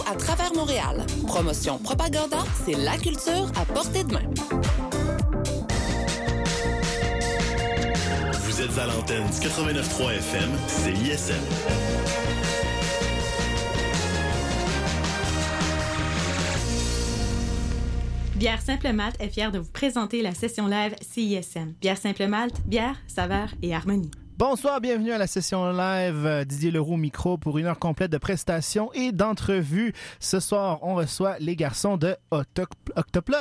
à travers Montréal. Promotion Propaganda, c'est la culture à portée de main. Vous êtes à l'antenne 89.3 FM, c'est ISM. Bière Simple Malte est fière de vous présenter la session live CISM. Bière Simple Malte, bière, saveur et harmonie. Bonsoir, bienvenue à la session live. Euh, Didier Leroux micro pour une heure complète de prestations et d'entrevues. Ce soir, on reçoit les garçons de Octoplot.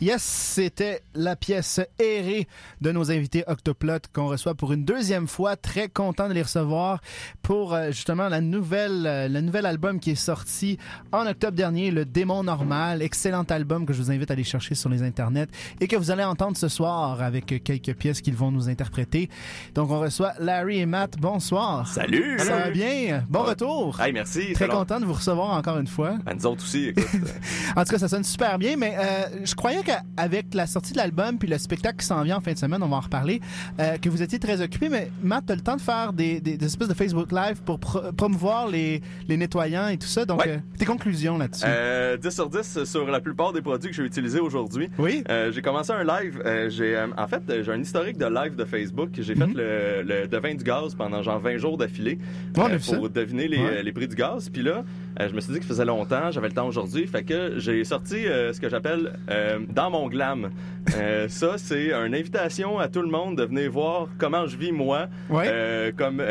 Yes, c'était la pièce errée de nos invités Octoplot qu'on reçoit pour une deuxième fois. Très content de les recevoir pour euh, justement la nouvelle, euh, le nouvel album qui est sorti en octobre dernier, Le Démon Normal. Excellent album que je vous invite à aller chercher sur les internets et que vous allez entendre ce soir avec quelques pièces qu'ils vont nous interpréter. Donc on reçoit Larry et Matt. Bonsoir. Salut! Ça va bien? Bon retour. Hey, merci. Très long. content de vous recevoir encore une fois. Ben, nous autres aussi, écoute. En tout cas, ça sonne super bien, mais euh, je croyais qu'avec la sortie de l'album puis le spectacle qui s'en vient en fin de semaine, on va en reparler, euh, que vous étiez très occupé, mais Matt, tu as le temps de faire des, des- des espèces de Facebook Live pour pro- promouvoir les, les nettoyants et tout ça. Donc, Ouais. euh, tes conclusions là-dessus? euh, 10 sur 10 sur la plupart des produits que j'ai utilisés aujourd'hui. oui? Euh, j'ai commencé un live. j'ai, en fait, j'ai un historique de live de Facebook. J'ai Mhm. fait le, le devin du gaz pendant genre 20 jours d'affilée Ouais, ça. pour deviner les, Ouais. les prix du gaz. Puis là, euh, je me suis dit que ça faisait longtemps, j'avais le temps aujourd'hui. Fait que j'ai sorti euh, ce que j'appelle euh, Dans mon glam. Ça, c'est une invitation à tout le monde de venir voir comment je vis moi. Ouais. Comme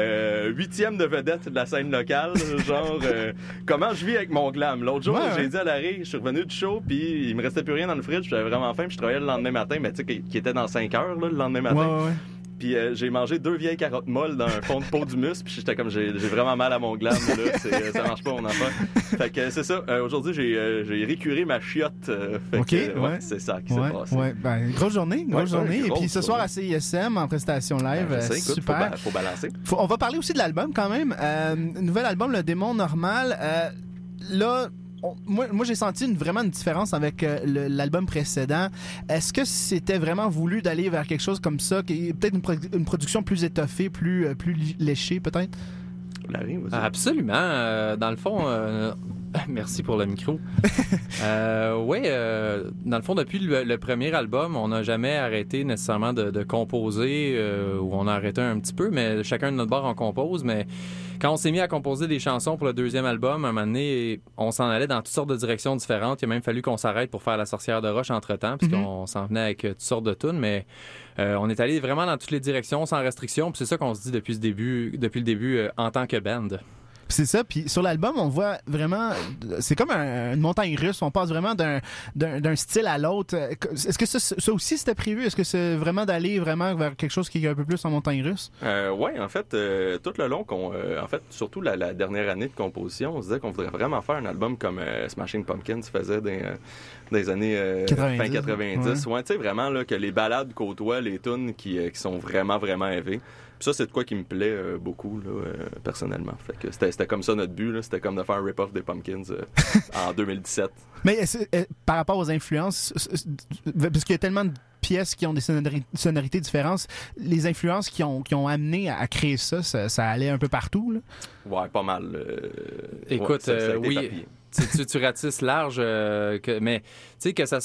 huitième de vedette de la scène locale, genre comment je vis avec mon glam. L'autre jour, Ouais, j'ai ouais. dit à Larry, je suis revenu du show, puis il me restait plus rien dans le fridge, j'avais vraiment faim, puis je travaillais le lendemain matin, mais tu sais, qui était dans 5 heures là, le lendemain matin. Puis euh, j'ai mangé deux vieilles carottes molles dans un fond de pot d'humus, puis j'étais comme, j'ai vraiment mal à mon glam, là, euh, ça marche pas mon affaire. Fait que c'est ça, euh, aujourd'hui j'ai euh, récuré ma chiotte. fait Ok, ouais. C'est ça qui s'est passé. ouais. Ben, grosse journée, grosse journée. Et puis ce soir à. CISM en prestation live, Ben, sais, euh, écoute, super. Faut, ba- faut balancer. Faut- on va parler aussi de l'album quand même. Nouvel album, Le Démon Normal. Là, on- moi, moi j'ai senti une, vraiment une différence avec euh, l'album précédent. Est-ce que c'était vraiment voulu d'aller vers quelque chose comme ça, qui peut-être une, pro- une production plus étoffée, plus, euh, plus léchée peut-être? Ah, Absolument. Euh, dans le fond, euh, merci pour le micro. euh, oui, euh, dans le fond, depuis le, le premier album, on n'a jamais arrêté nécessairement de, de composer, euh, ou on a arrêté un petit peu, mais chacun de notre bord en compose. Mais quand on s'est mis à composer des chansons pour le deuxième album, un moment donné, on s'en allait dans toutes sortes de directions différentes. Il a même fallu qu'on s'arrête pour faire La sorcière de roche entre-temps, puisqu'on s'en venait avec euh, toutes sortes de tunes, mais euh, on est allé vraiment dans toutes les directions, sans restriction. Puis c'est ça qu'on se dit depuis, ce début, depuis le début euh, en tant que band. C'est ça. Puis sur l'album, on voit vraiment. C'est comme un- une montagne russe. On passe vraiment d'un- style à l'autre. Est-ce que ça, ça aussi c'était prévu? Est-ce que c'est vraiment d'aller vraiment vers quelque chose qui est un peu plus en montagne russe? Euh, ouais, en fait, euh, tout le long, qu'on, euh, en fait, surtout la, la dernière année de composition, on se disait qu'on voudrait vraiment faire un album comme euh, Smashing Pumpkins faisait des, des années euh, 90, fin 90. Ouais, tu sais, vraiment, là, que les balades côtoient les tunes qui, qui sont vraiment, vraiment élevées. Puis ça, c'est de quoi qui me plaît euh, beaucoup, là, euh, personnellement. Fait que c'était, c'était comme ça notre but, là. C'était comme de faire un rip-off des Pumpkins euh, en 2017. Mais est-ce- par rapport aux influences, parce qu'il y a tellement de pièces qui ont des sonori- sonorités différentes, les influences qui ont, qui ont amené à, créer ça, ça, ça allait un peu partout. Là? Ouais, pas mal. euh, Écoute, ouais, ça- ça a été oui. tu, tu, tu ratisses large, euh, que, mais tu sais que ça.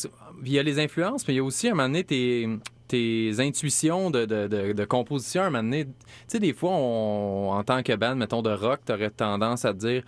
Il y a les influences, mais il y a aussi à un moment donné tes, tes intuitions de, de, de, de composition. À un moment donné, tu sais, des fois, on, en tant que band, mettons de rock, t'aurais tendance à te dire.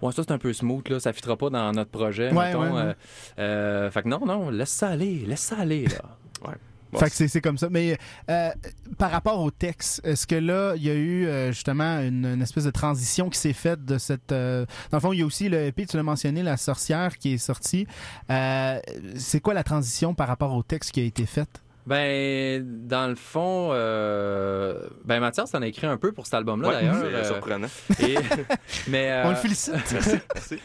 Ouais, ça c'est un peu smooth, là, ça fitera pas dans notre projet. Ouais, mettons, ouais, ouais. euh, euh, fait que non, non, laisse ça aller, laisse ça aller, là. Bon, fait que c'est, c'est comme ça. Mais euh, par rapport au texte, est-ce que là, il y a eu euh, justement une, une espèce de transition qui s'est faite de cette... euh, Dans le fond, il y a aussi le EP, tu l'as mentionné, La Sorcière, qui est sorti. Euh, c'est quoi la transition par rapport au texte qui a été faite? Ben, dans le fond, euh, ben Mathias en a écrit un peu pour cet album-là, ouais, d'ailleurs. c'est euh, surprenant. et- mais, On le euh, félicite. Merci.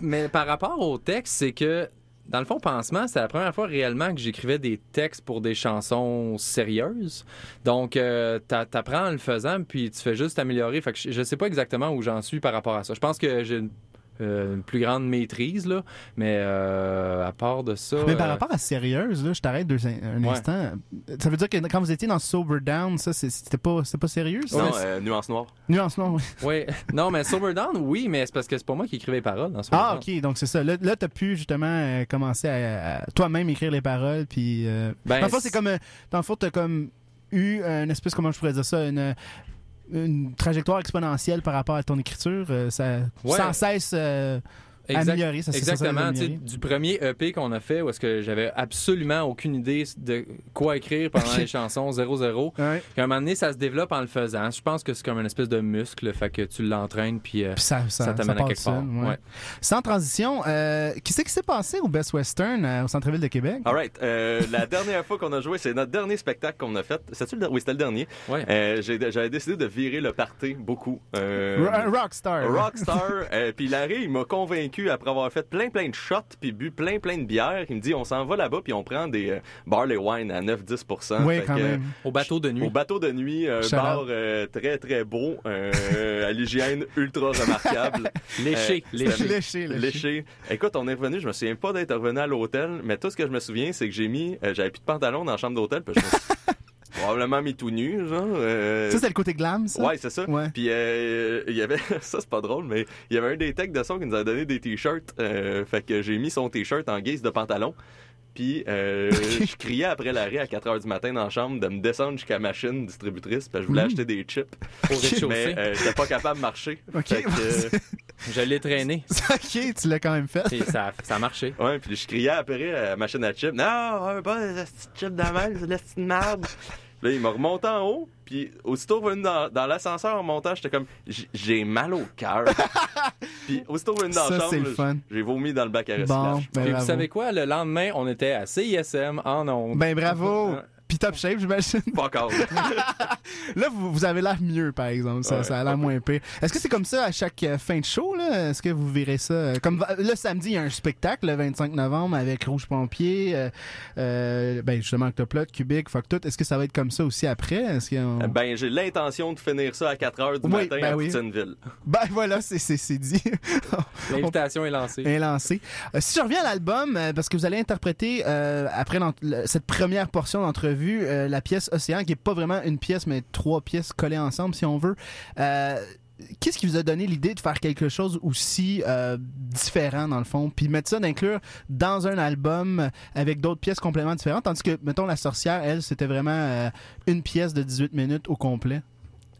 Mais par rapport au texte, c'est que dans le fond, Pansement, c'est la première fois réellement que j'écrivais des textes pour des chansons sérieuses. Donc, euh, t'a- t'apprends en le faisant, puis tu fais juste t'améliorer. Fait que je, je sais pas exactement où j'en suis par rapport à ça. Je pense que j'ai une, euh, une plus grande maîtrise, là. Mais euh, à part de ça... Mais par euh, rapport à sérieuse, là, je t'arrête deux- un Ouais. instant. Ça veut dire que quand vous étiez dans Sober Down, ça, c'est- c'était pas, c'était pas sérieux? ça? Non, euh, nuance noire. Nuance, non. oui. ouais. non, mais Sober Down, oui, mais c'est parce que c'est pas moi qui écrivais les paroles dans Sober Ah, Down. ok, donc c'est ça. Là, là t'as pu justement euh, commencer à, à toi-même écrire les paroles, puis. Euh... Ben, dans le fond, c'est comme. euh, Dans le fond, t'as comme eu une espèce, comment je pourrais dire ça, une, une trajectoire exponentielle par rapport à ton écriture. euh, ça, Ouais. Sans cesse. Exact- améliorer. Ça, ça, ça Exactement. améliorer. du premier EP qu'on a fait, où est-ce que j'avais absolument aucune idée de quoi écrire pendant les chansons, 0-0. Ouais. Puis à un moment donné, ça se développe en le faisant. Je pense que c'est comme une espèce de muscle, fait que tu l'entraînes, puis euh, Puis ça, ça, ça t'amène à quelque part. ouais. Ouais. Sans transition, euh, qu'est-ce qui s'est passé au Best Western euh, au centre-ville de Québec? All right. Euh, la dernière fois qu'on a joué, c'est notre dernier spectacle qu'on a fait. Le... Oui, c'était le dernier. Ouais. Euh, J'avais décidé de virer le party beaucoup. Euh, rockstar. Rockstar. euh, puis Larry, il m'a convaincu après avoir fait plein plein de shots puis bu plein plein de bières. Il me dit on s'en va là-bas puis on prend des euh, barley wine à 9-10 Oui, Fait quand que, même. Au bateau de nuit. Au bateau de nuit, un bar euh, très très beau, euh, à l'hygiène ultra remarquable. Léché, Euh, léché. Léché, léché. Léché. Écoute, on est revenu, je me souviens pas d'être revenu à l'hôtel, mais tout ce que je me souviens, c'est que j'ai mis, euh, j'avais plus de pantalon dans la chambre d'hôtel, puis je me suis probablement mis tout nu, genre. euh, Ça, c'est le côté glam, ça? Ouais, c'est ça. Ouais. Puis euh, il y avait ça c'est pas drôle mais il y avait un des techs de son qui nous a donné des t-shirts euh, fait que j'ai mis son t-shirt en guise de pantalon. Puis euh, je criais après l'arrêt à 4 heures du matin dans la chambre de me descendre jusqu'à ma machine distributrice parce que je voulais Mm. acheter des chips rez-de-chaussée. mais euh, j'étais pas capable de marcher. Ok. Fait que, euh, Je l'ai traîné. ok, tu l'as quand même fait. Et ça, ça a marché. ouais, puis je criais après à la machine à chips. Non, un pas des petites chips de mal, c'est de merde. Là, il m'a remonté en haut, puis aussitôt revenu dans, dans l'ascenseur en montant, j'étais comme j'ai mal au cœur. puis aussitôt revenu dans la Ça, c'est chambre, j'ai vomi dans le bac à Bon, recyclage. ben Puis vous savez quoi? Le lendemain, on était à CISM en ondes. Ben bravo! Puis top shape, j'imagine. Pas encore. Là, vous, vous avez l'air mieux, par exemple. Ça, Ouais. ça a l'air moins pire. Est-ce que c'est comme ça à chaque euh, fin de show? là? Est-ce que vous verrez ça? euh, Comme le samedi, il y a un spectacle le 25 novembre avec Rouge Pompier, euh, euh, ben justement Octoplot, Cubic, Fuck Tout. Est-ce que ça va être comme ça aussi après? Est-ce y a- ben, j'ai l'intention de finir ça à 4 heures du Oui, matin ben à oui. Poutineville. Ben voilà, c'est c'est- c'est dit. L'invitation est lancée. est lancé. Euh, si je reviens à l'album, euh, parce que vous allez interpréter euh, après cette première portion d'entrevue euh, la pièce Océan, qui est pas vraiment une pièce, mais trois pièces collées ensemble, si on veut. Euh, Qu'est-ce qui vous a donné l'idée de faire quelque chose aussi euh, différent dans le fond, puis mettre ça d'inclure dans un album avec d'autres pièces complètement différentes, tandis que mettons la sorcière, elle, c'était vraiment une pièce de 18 minutes au complet.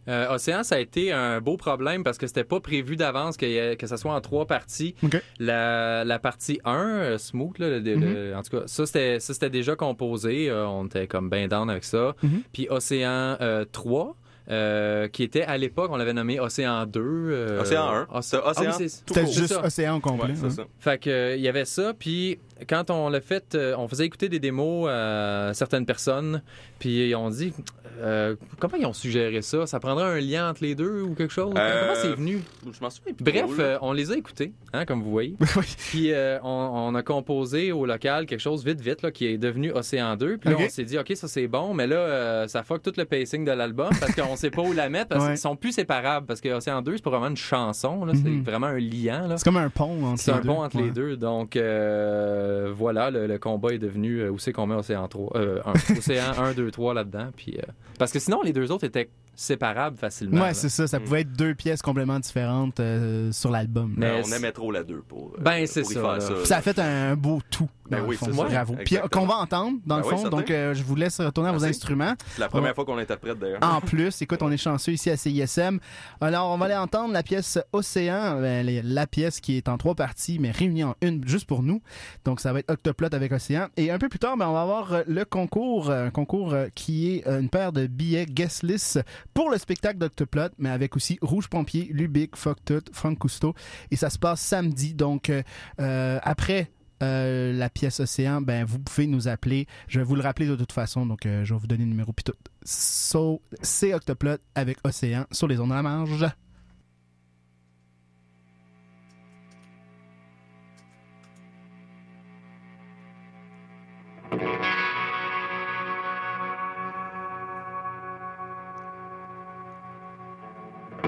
Euh, Océan, ça a été un beau problème parce que c'était pas prévu d'avance que ça soit en trois parties. La, la partie 1, euh, Smooth, là, le- le- en tout cas, ça c'était, ça, c'était déjà composé. euh, on était comme ben down avec ça. Mhm. Puis Océan euh, 3, euh, qui était à l'époque, on l'avait nommé Océan 2. euh, Océan 1. Océ- C'est Ah oui, Océan tout C'était juste ça. Océan au complet. Ouais, c'est hein. ça. Fait que euh, il y avait ça, puis quand on l'a fait, on faisait écouter des démos à certaines personnes, puis on dit euh, comment ils ont suggéré ça? Ça prendrait un lien entre les deux ou quelque chose? Euh, Comment c'est venu? Je m'en souviens plus Bref, euh, on les a écoutés, hein, comme vous voyez. Puis euh, on, on a composé au local quelque chose vite, vite, là, qui est devenu Océan 2. Puis là, on s'est dit, OK, ça c'est bon, mais là, euh, ça fuck tout le pacing de l'album parce qu'on sait pas où la mettre parce Ouais. qu'ils sont plus séparables. Parce que Océan 2, c'est pas vraiment une chanson, là, c'est Mhm. vraiment un lien. C'est comme un pont entre C'est les un deux. pont entre Ouais. les deux. Donc, euh, voilà, le, le combat est devenu euh, où c'est qu'on met Océan 3, euh, un- Océan 1, 2, 3 là-dedans. Puis, euh, parce que sinon, les deux autres étaient séparables facilement. Ouais, c'est ça. Ça Mm. pouvait être deux pièces complètement différentes euh, sur l'album. Mais Ben, on c'est- aimait trop la 2 pour, euh, Ben, c'est ça, ça. Ça a fait un beau tout. Ben le oui, c'est ça. Bravo. Puis euh, qu'on va entendre, dans le Ben oui, fond. donc, euh, je vous laisse retourner à vos instruments. C'est la première fois qu'on l'interprète d'ailleurs. En plus, écoute, on est chanceux ici à CISM. Alors, on va aller entendre la pièce Océan, ben, la pièce qui est en trois parties, mais réunie en une juste pour nous. Donc, ça va être Octoplot avec Océan. Et un peu plus tard, ben, on va avoir le concours, un concours qui est une paire de billets guest list pour le spectacle d'Octoplot, mais avec aussi Rouge Pompier, Lubic, Fuck Tout, Franck Cousteau. Et ça se passe samedi. Donc, euh, euh, après euh, la pièce Océan, ben vous pouvez nous appeler. Je vais vous le rappeler de toute façon, donc je vais vous donner le numéro puis tout. So, c'est Octoplot avec Océan sur les ondes de la marge.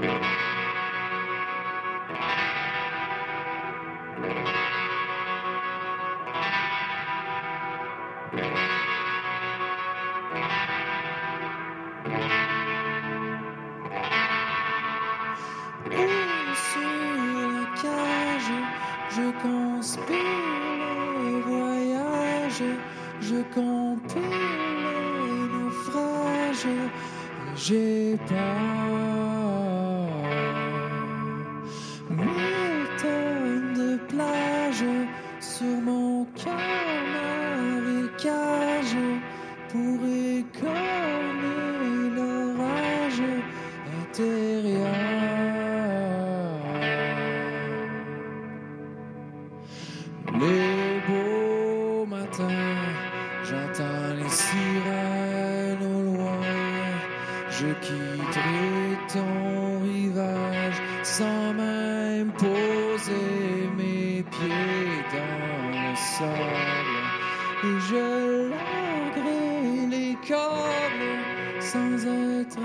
Où Et je larguerai les câbles sans être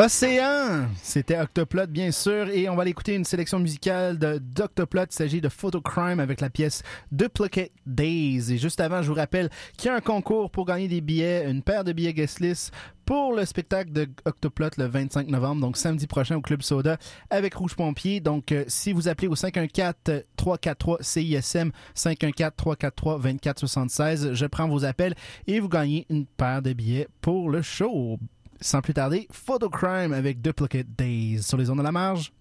Océan, c'était Octoplot bien sûr et on va aller écouter une sélection musicale d'Octoplot. Il s'agit de Photocrime avec la pièce Duplicate Days. Et juste avant, je vous rappelle qu'il y a un concours pour gagner des billets, une paire de billets guest pour le spectacle de Octoplot le 25 novembre, donc samedi prochain au Club Soda avec Rouge Pompier. Donc euh, si vous appelez au 514 343 CISM 514 343 2476, je prends vos appels et vous gagnez une paire de billets pour le show. Sans plus tarder, Photocrime avec Duplicate Days sur les ondes de la marge.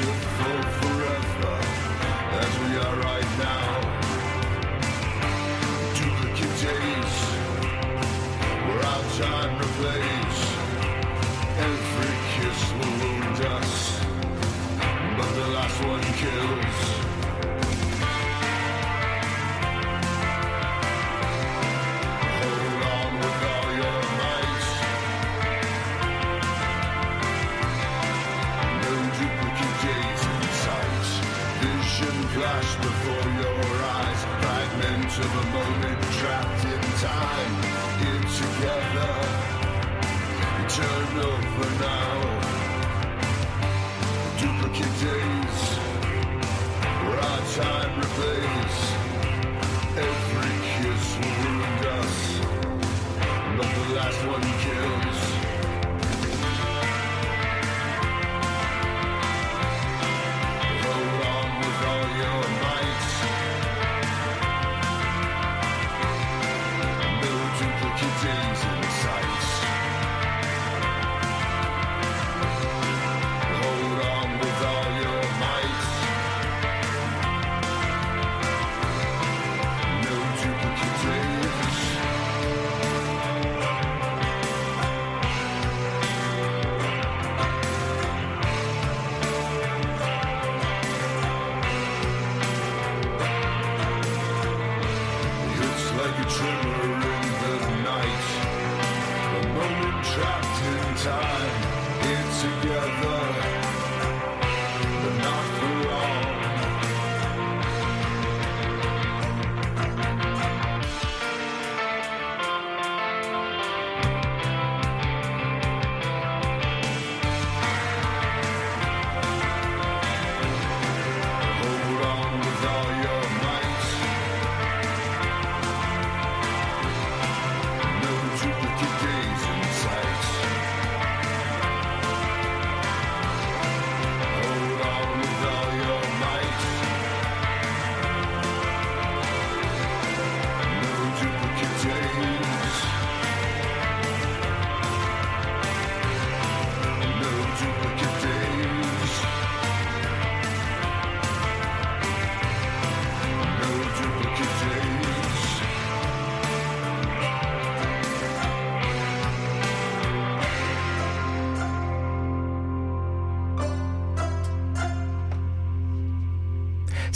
should fulfill.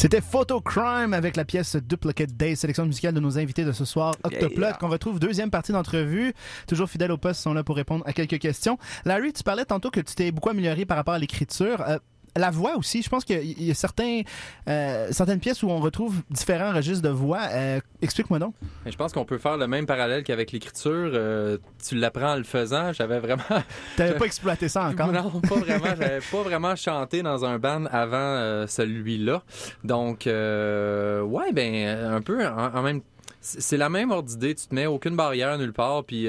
C'était Photocrime avec la pièce Duplicate Days, sélection musicale de nos invités de ce soir, Octoplot, qu'on retrouve deuxième partie d'entrevue. Toujours fidèles au poste, sont là pour répondre à quelques questions. Larry, tu parlais tantôt que tu t'es beaucoup amélioré par rapport à l'écriture. Euh, la voix aussi, je pense qu'il y a certains, euh, certaines pièces où on retrouve différents registres de voix. Euh, Explique-moi donc. Mais je pense qu'on peut faire le même parallèle qu'avec l'écriture. Euh, tu l'apprends en le faisant. J'avais vraiment. T'avais pas exploité ça encore? Non, pas vraiment. J'avais pas vraiment chanté dans un band avant celui-là. Donc, ouais, ben, un peu en, en même. C'est c'est la même ordre d'idée. Tu te mets aucune barrière nulle part. Puis.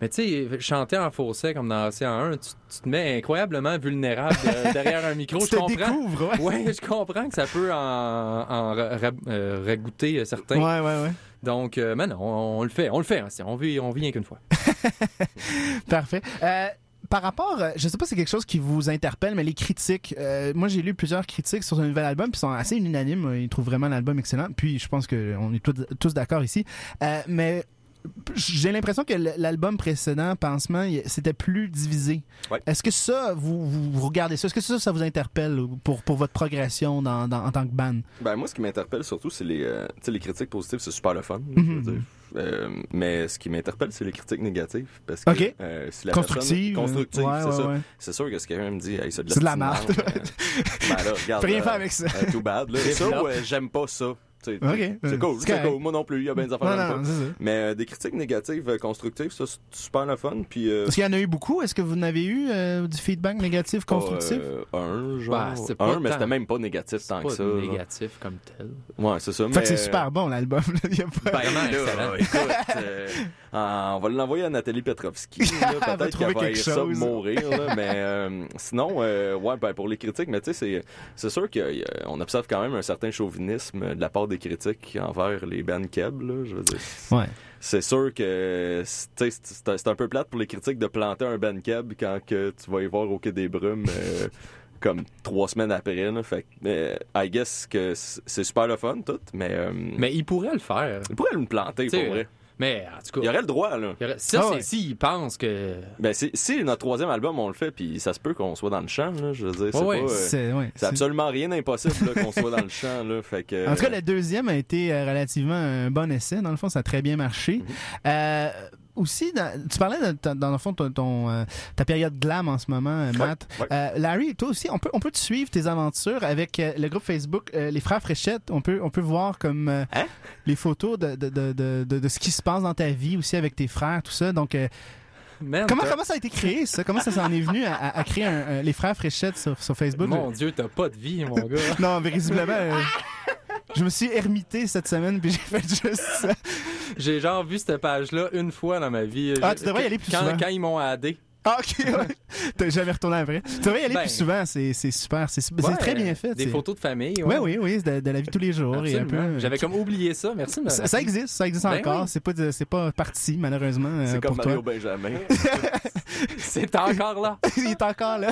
Mais tu sais, chanter en fausset comme dans Océan 1, tu, tu te mets incroyablement vulnérable derrière un micro. Tu je te comprends. découvres, ouais. Ouais, je comprends que ça peut en, en ra- ra- euh, ragoûter euh, certains. Ouais, ouais, ouais. Donc, euh, mais non, on, on le fait, on le fait. hein, on vit, on vit rien qu'une fois. Parfait. Euh, par rapport, je sais pas si c'est quelque chose qui vous interpelle, mais les critiques, euh, moi j'ai lu plusieurs critiques sur ce nouvel album, puis sont assez unanimes. Ils trouvent vraiment l'album excellent. Puis je pense qu'on est tous, tous d'accord ici. Euh, mais j'ai l'impression que l'album précédent, Pansement, c'était plus divisé. Ouais. Est-ce que ça, vous, regardez ça? Est-ce que ça, ça vous interpelle pour, pour votre progression dans, dans- en tant que band? Ben, moi, ce qui m'interpelle surtout, c'est les, euh, les critiques positives, c'est super le fun. Mhm. je veux dire. Euh, mais ce qui m'interpelle, c'est les critiques négatives. Parce que, euh, si la Constructive. personne- constructive, Ouais, c'est ouais, ouais. Sûr que si quelqu'un me dit, hey, c'est de la, C'est de la merde, euh, ben là, regarde. Rien euh, faire avec ça. euh, too bad, là. Ça, j'aime pas ça. C'est Euh, cool, c'est cool. Moi non plus, il y a bien des affaires Non, non. Mais euh, des critiques négatives, euh, constructives, ça, c'est super le fun. Puis, euh, Est-ce qu'il y en a eu beaucoup? Est-ce que vous en avez eu euh, du feedback négatif, constructif? euh, un, genre. Bah, pas un, mais c'était même pas négatif tant que ça. genre. négatif comme tel. Ouais, c'est ça. fait mais... que c'est super bon l'album. là. Il y a pas- Ben Vraiment là, écoute, euh, ah, on va l'envoyer à Nathalie Petrovski. Peut-être qu'elle va quelque haïr ça chose. mourir. là, mais euh, sinon, euh, ouais, ben, pour les critiques, mais tu sais, c'est- c'est sûr qu'on observe quand même un certain chauvinisme de la part des critiques envers les bands keb. Là, je veux dire. Ouais. C'est sûr que c'est un peu plate pour les critiques de planter un band keb quand que tu vas y voir au Quai des Brumes. euh, comme trois semaines après, là. fait que, euh, I guess que c'est super le fun, tout, mais, euh, Mais il pourrait le faire. il pourrait me planter, pour vrai. Mais en tout Il y cas, aurait le droit, là. il aurait- ça, Ah c'est ouais. pense que. Ben, si, si notre troisième album, on le fait, puis ça se peut qu'on soit dans le champ, là, je veux dire, c'est Ouais, pas... euh, C'est ouais, c'est c'est- absolument rien d'impossible là, qu'on soit dans le champ, là, fait que... En tout cas, le deuxième a été euh, relativement un bon essai. Dans le fond, ça a très bien marché. Euh, aussi, dans- tu parlais de, dans le fond ton, ton, euh, ta période glam en ce moment, euh, Matt. ouais. Euh, Larry, toi aussi, on peut, on peut te suivre tes aventures avec euh, le groupe Facebook Les Frères Fréchette. On peut, on peut voir comme Hein? les photos de, de, de, ce qui se passe dans ta vie aussi avec tes frères, tout ça. Donc, comment, comment ça a été créé, ça? Comment ça s'en est venu à, créer un- Les Frères Fréchette sur, sur Facebook? Mon Dieu, t'as pas de vie, mon gars. Non, mais visiblement, euh, je me suis ermité cette semaine puis j'ai fait juste ça. J'ai genre vu cette page-là une fois dans ma vie. Ah, tu devrais y aller plus quand, souvent. Quand ils m'ont addé. Ah, ok, ouais. T'as jamais retourné après. Tu devrais y aller Ben. plus souvent, c'est c'est super. C'est c'est Ouais, très bien fait. Des c'est- photos de famille. Oui, ouais. oui, oui, c'est de, de la vie de tous les jours. et un peu, Absolument. J'avais comme oublié ça. Merci ça, ça existe, ça existe Ben encore. oui. C'est pas, de- c'est pas parti, malheureusement, euh, C'est pour comme toi. Mario Benjamin. C'est encore là. Il est encore là.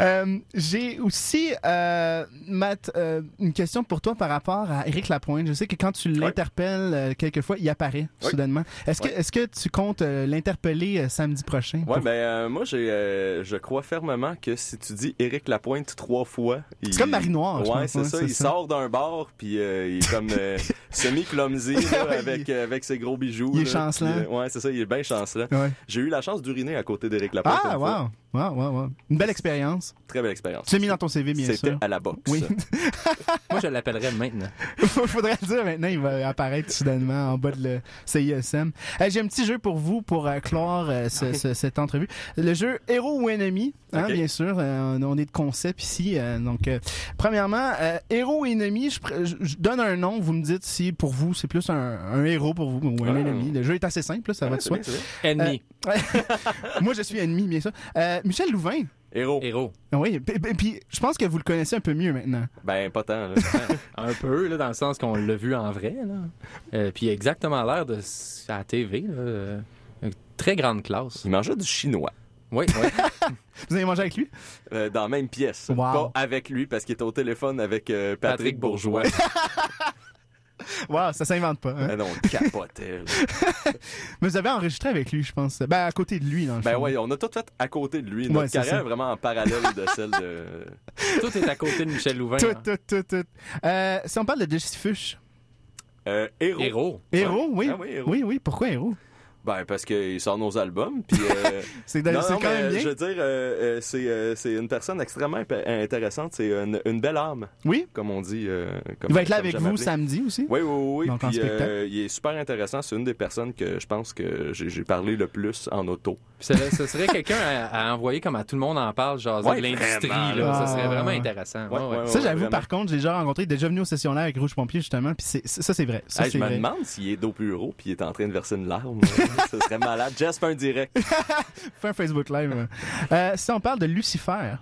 Euh, J'ai aussi, euh, Matt, euh, une question pour toi par rapport à Éric Lapointe. Je sais que quand tu l'interpelles euh, quelquefois, il apparaît Oui. soudainement. Est-ce que, Ouais. est-ce que tu comptes euh, l'interpeller euh, samedi prochain? Ouais, ben, euh, moi, j'ai, euh, je crois fermement que si tu dis Éric Lapointe trois fois... il- C'est comme Marie Noire, je Ouais, pense, c'est ouais, ça. c'est Il ça. sort d'un bar, puis euh, il est comme semi-clumsy, là, Ouais, avec, il- avec ses gros bijoux. il est là, chancelant. puis, euh, ouais, c'est ça, il est bien chancelant. Ouais. J'ai eu la chance d'uriner à côté d'Éric Lapointe. Ah, une fois. wow. Wow, wow, wow. Une belle expérience. Très belle expérience. Tu l'as mis dans ton CV, bien C'était sûr. à la boxe. Oui. Moi, je l'appellerais maintenant. Faudrait le dire maintenant, il va apparaître soudainement en bas de le CISM. Euh, J'ai un petit jeu pour vous pour euh, clore euh, ce- ce- cette entrevue. Le jeu Héros ou Ennemi, hein, bien sûr. euh, on, est de concept ici. euh, donc, euh, premièrement, euh, Héros ou Ennemi, je, pr- je- je donne un nom. Vous me dites si pour vous c'est plus un, un héros pour vous ou un Ah. ennemi. Le jeu est assez simple, là, ça va Ouais, de c'est soi. bien. Ennemi. Moi, je suis ennemi, bien sûr. Euh, Michel Louvain. Héros. Héros. Ah Oui, puis- je pense que vous le connaissez un peu mieux maintenant. Ben, pas tant. là. Un peu, là, dans le sens qu'on l'a vu en vrai. Là. Euh, puis il a exactement l'air de à la TV. Là. Euh, une très grande classe. Il mangeait du chinois. Oui, oui. Vous avez mangé avec lui? euh, dans la même pièce. Wow. Pas avec lui, parce qu'il était au téléphone avec euh, Patrick, Patrick Bourgeois. Wow, ça s'invente pas. hein. Ah non, capotait. Mais vous avez enregistré avec lui, je pense. Ben, à côté de lui, dans le Ben ouais, on a tout fait à côté de lui. Notre Ouais, carrière est vraiment en parallèle de celle de... Tout est à côté de Michel Louvain. Tout, hein. tout, tout, tout. Euh, si on parle de Jesse Fuchs. Euh, héros. Héros. Héros, oui. Ah oui, héros. oui, oui. Pourquoi héros? Ben, parce qu'il sort nos albums, puis... euh, C'est non, quand mais, même bien. Je veux dire, euh, euh, c'est euh, c'est une personne extrêmement imp- intéressante. C'est une, une belle âme, Oui. comme on dit. euh, comme- Il va être là avec vous samedi aussi. Oui, oui, oui. Donc, en Puis, spectacle. euh, il est super intéressant. C'est une des personnes que je pense que j'ai parlé le plus en auto. Puis ça, ce serait quelqu'un à, à envoyer comme à tout le monde en parle, genre Ouais, de l'industrie. vraiment, là. là. Ça serait Ah, vraiment intéressant. Ouais, Ouais, Ça, j'avoue, par contre, j'ai déjà rencontré, déjà venu aux sessions là avec Rouge Pompier, justement. Puis c'est- ça, c'est vrai. Ça, Hey, je me demande s'il est dos bureau puis il est en train de verser une larme. Ce serait malade. Jess fait un direct. Fais un Facebook Live. Euh, si on parle de Lucifer,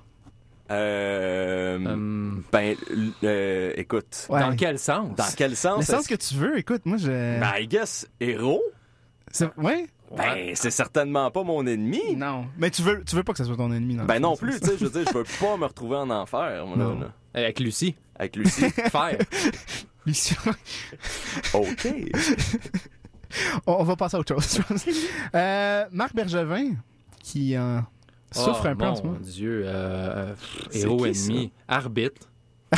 Euh, Hum, ben, euh, écoute. Ouais. Dans quel sens? Dans quel sens? le sens que tu veux, écoute, moi, je. Ben, I guess, héros? Ouais? Ben, c'est certainement pas mon ennemi. Non. Mais tu veux, tu veux pas que ça soit ton ennemi, non? Ben non plus, tu sais, je veux dire, je veux pas me retrouver en enfer, moi, là, Non. là, Avec Lucie. avec Lucie. Faire. Lucifer. OK. on, on va passer à autre chose. Euh, Marc Bergevin, qui euh, souffre Oh, un peu en mon ce moment. Dieu. euh, C'est héros qui, ennemi. Arbitre.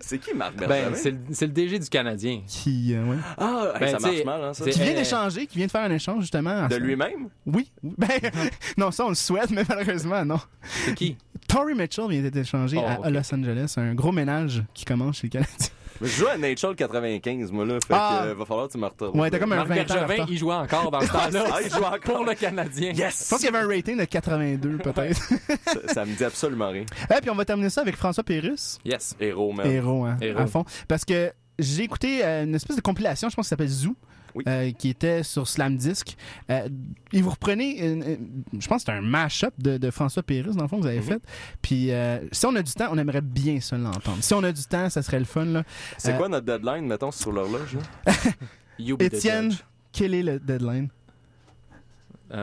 C'est qui Marc Ben, Bergevin? c'est le, c'est le DG du Canadien. Qui, euh, ouais. Ah, hey, Ben, ça sais, marche mal, hein, ça. qui vient euh, d'échanger, qui vient de faire un échange, justement. en De lui-même? Oui. Ben, non, ça, on le souhaite, mais malheureusement, non. C'est qui? Tory Mitchell vient d'être échangé Oh, à. Los Angeles. Un gros ménage qui commence chez les Canadiens. Je joue à Nature 95, moi, là. Fait Ah. que, euh, va falloir que tu me retrouves. Ouais, t'as comme un Marc 20 ans en Bergevin, retard. il jouait encore dans ce temps-là. Ah, il joue encore. Pour le Canadien. Yes! Je pense qu'il y avait un rating de 82, peut-être. ça, ça me dit absolument rien. Et puis, on va terminer ça avec François Pérus. Yes. Héros, man. Héros, hein, Héros. à fond. Parce que j'ai écouté euh, une espèce de compilation, je pense que ça s'appelle Zoo. Oui. euh, qui était sur Slam Disc. Euh, et vous reprenez, une- une- je pense que c'est un mash-up de, de François Pérus, dans le fond, que vous avez Mhm. fait. Puis euh, si on a du temps, on aimerait bien ça l'entendre. Si on a du temps, ça serait le fun. C'est Euh, quoi notre deadline, mettons, sur l'horloge? Étienne, quel est le deadline?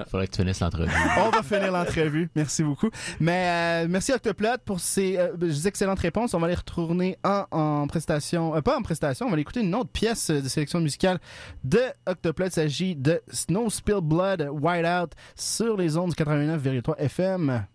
Faudrait que tu finisses l'entrevue. On va finir l'entrevue. Merci beaucoup. Mais euh, merci Octoplot pour ces euh, excellentes réponses. On va les retourner en, en prestation. euh, pas en prestation, on va aller écouter une autre pièce euh, de sélection musicale de Octoplot. Il s'agit de Snow Spill Blood Whiteout sur les ondes du 89,3 FM.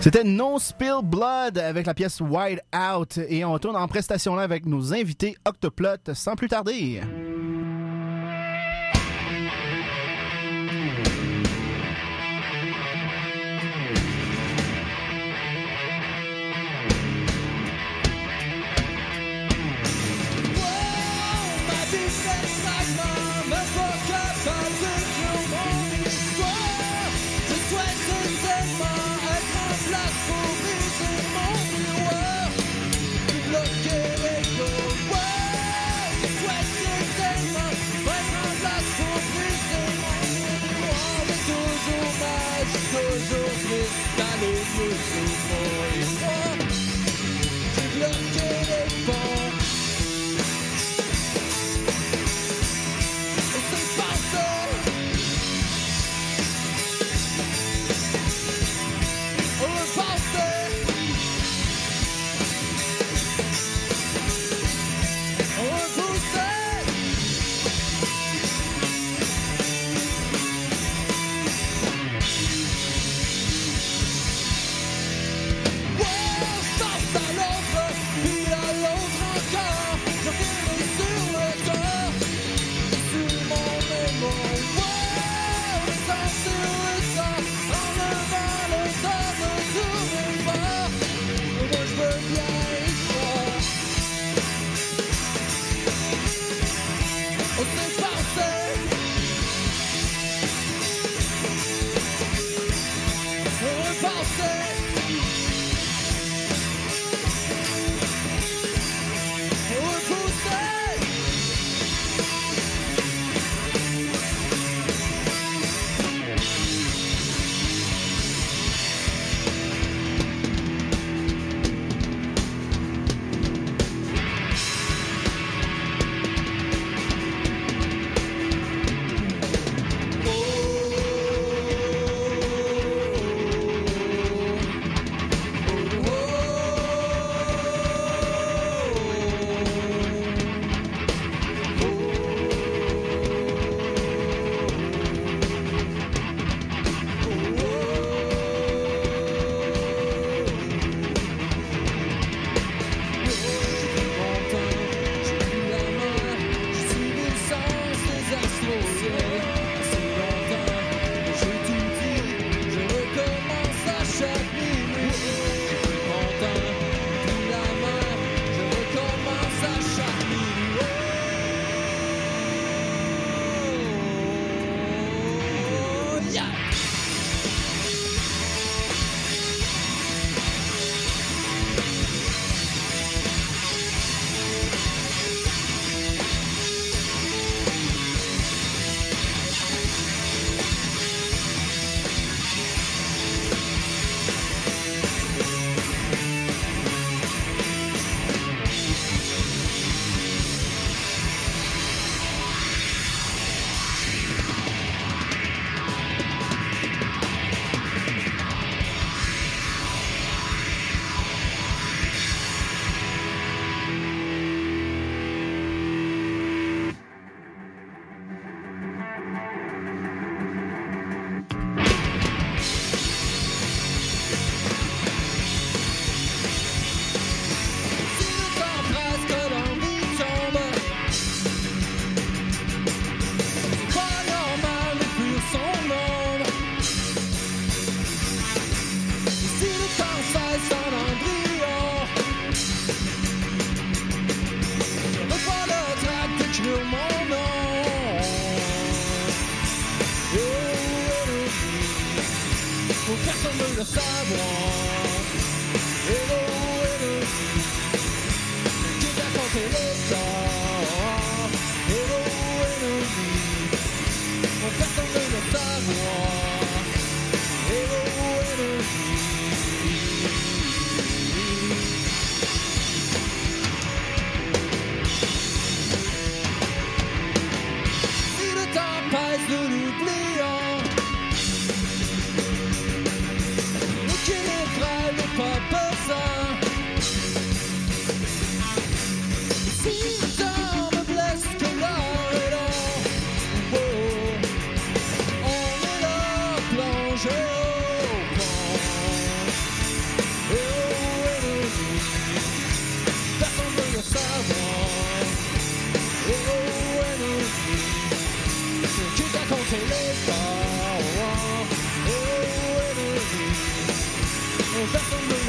C'était No Spill Blood avec la pièce Wide Out et on tourne en prestation là avec nos invités Octoplot sans plus tarder.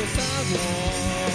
Personne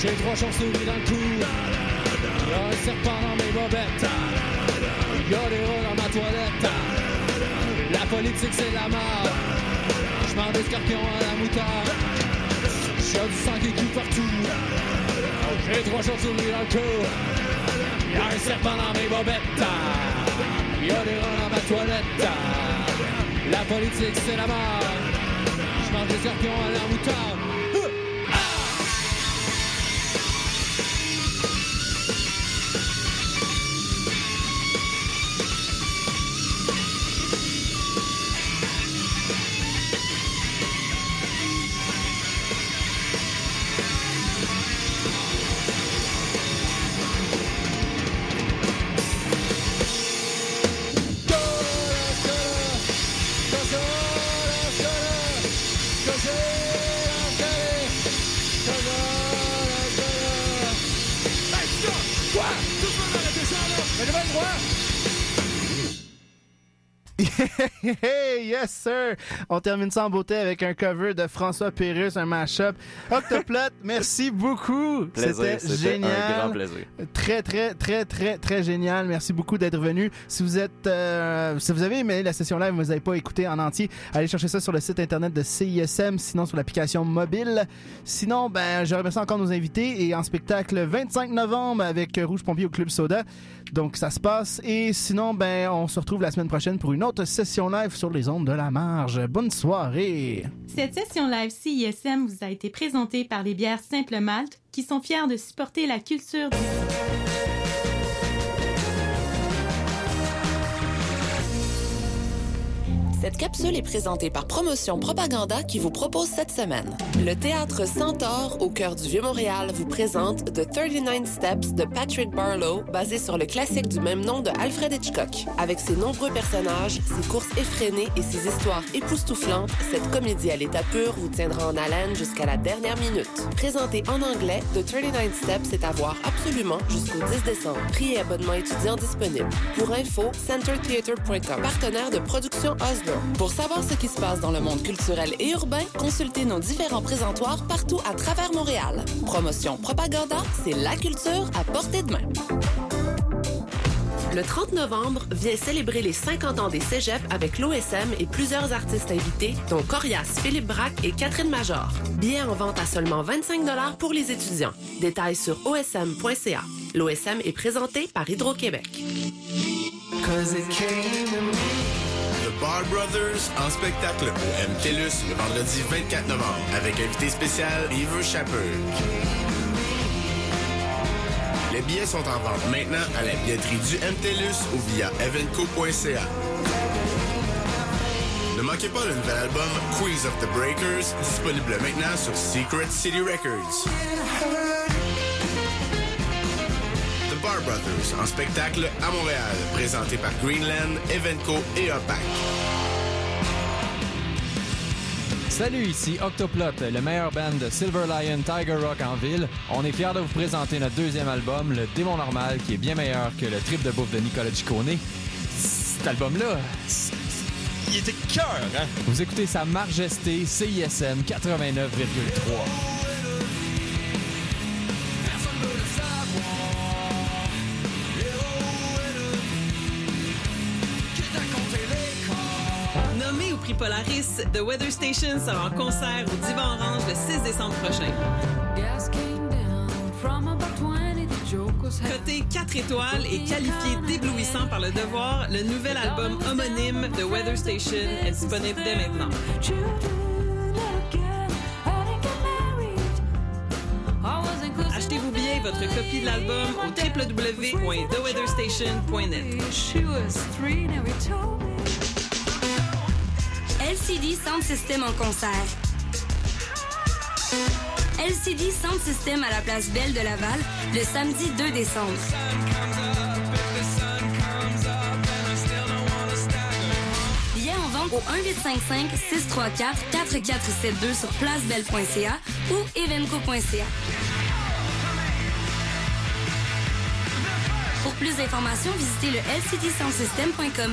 J'ai trois chauves-souris dans le cou. Y a un serpent dans mes bobettes. Y a des rats dans ma toilette. La politique c'est la mort. J'mange des scorpions à la moutarde. J'ai du sang qui coule partout. J'ai trois chauves-souris dans le cou. Y a un serpent dans mes bobettes. Y a des rats dans ma toilette. La politique c'est la mort. Je mange des scorpions à la moutarde. Yes, sir! On termine ça en beauté avec un cover de François Pérus, un mashup. Octoplot, merci beaucoup! C'était génial. un grand plaisir. Très, très, très, très, très génial. Merci beaucoup d'être venu. Si vous êtes, euh, si vous avez aimé la session live, vous n'avez pas écouté en entier, allez chercher ça sur le site internet de CISM, sinon sur l'application mobile. Sinon, ben, je remercie encore nos invités et en spectacle le 25 novembre avec Rouge Pompier au Club Soda. Donc, ça se passe. Et sinon, ben, on se retrouve la semaine prochaine pour une autre session live sur les ondes de la marge. Bonne soirée! Cette session live CISM vous a été présentée par les bières Simple Malte qui sont fiers de supporter la culture du Cette capsule est présentée par Promotion Propaganda qui vous propose cette semaine. Le théâtre Centaure au cœur du Vieux-Montréal vous présente The 39 Steps de Patrick Barlow, basé sur le classique du même nom de Alfred Hitchcock. Avec ses nombreux personnages, ses courses effrénées et ses histoires époustouflantes, cette comédie à l'état pur vous tiendra en haleine jusqu'à la dernière minute. Présenté en anglais, The 39 Steps est à voir absolument jusqu'au 10 décembre. Prix et abonnement étudiant disponibles. Pour info, centertheater.com, partenaire de Production Oslo. Pour savoir ce qui se passe dans le monde culturel et urbain, consultez nos différents présentoirs partout à travers Montréal. Promotion Propaganda, c'est la culture à portée de main. Le 30 novembre vient célébrer les 50 ans des cégeps avec l'OSM et plusieurs artistes invités, dont Corias, Philippe Braque et Catherine Major. Billets en vente à seulement 25 pour les étudiants. Détails sur osm.ca. L'OSM est présenté par Hydro-Québec. Bar Brothers en spectacle au MTLUS le vendredi 24 novembre avec invité spécial Yves Chapeux. Les billets sont en vente maintenant à la billetterie du MTLUS ou via evenco.ca. Ne manquez pas le nouvel album Queens of the Breakers, disponible maintenant sur Secret City Records. Brothers en spectacle à Montréal, présenté par Greenland, Evenco et OPAC. Salut, ici Octoplot, le meilleur band de Silver Lion Tiger Rock en ville. On est fiers de vous présenter notre deuxième album, Le Démon Normal, qui est bien meilleur que le trip de bouffe de Nicolas Ciccone. Cet album-là, Il était cœur, hein? vous écoutez Sa Majesté CISM 89,3. Polaris, The Weather Station sera en concert au Divan Orange le 6 décembre prochain. Coté 4 étoiles et qualifié d'éblouissant par le devoir, le nouvel album homonyme The Weather Station est disponible dès maintenant. Achetez vos billets et votre copie de l'album au www.theweatherstation.net. LCD Sound System en concert. LCD Sound System à la place Belle de Laval le samedi 2 décembre. Billets en vente au 1855 634 4472 sur placebelle.ca ou evenco.ca. Pour plus d'informations, visitez le lcdsoundsystem.com.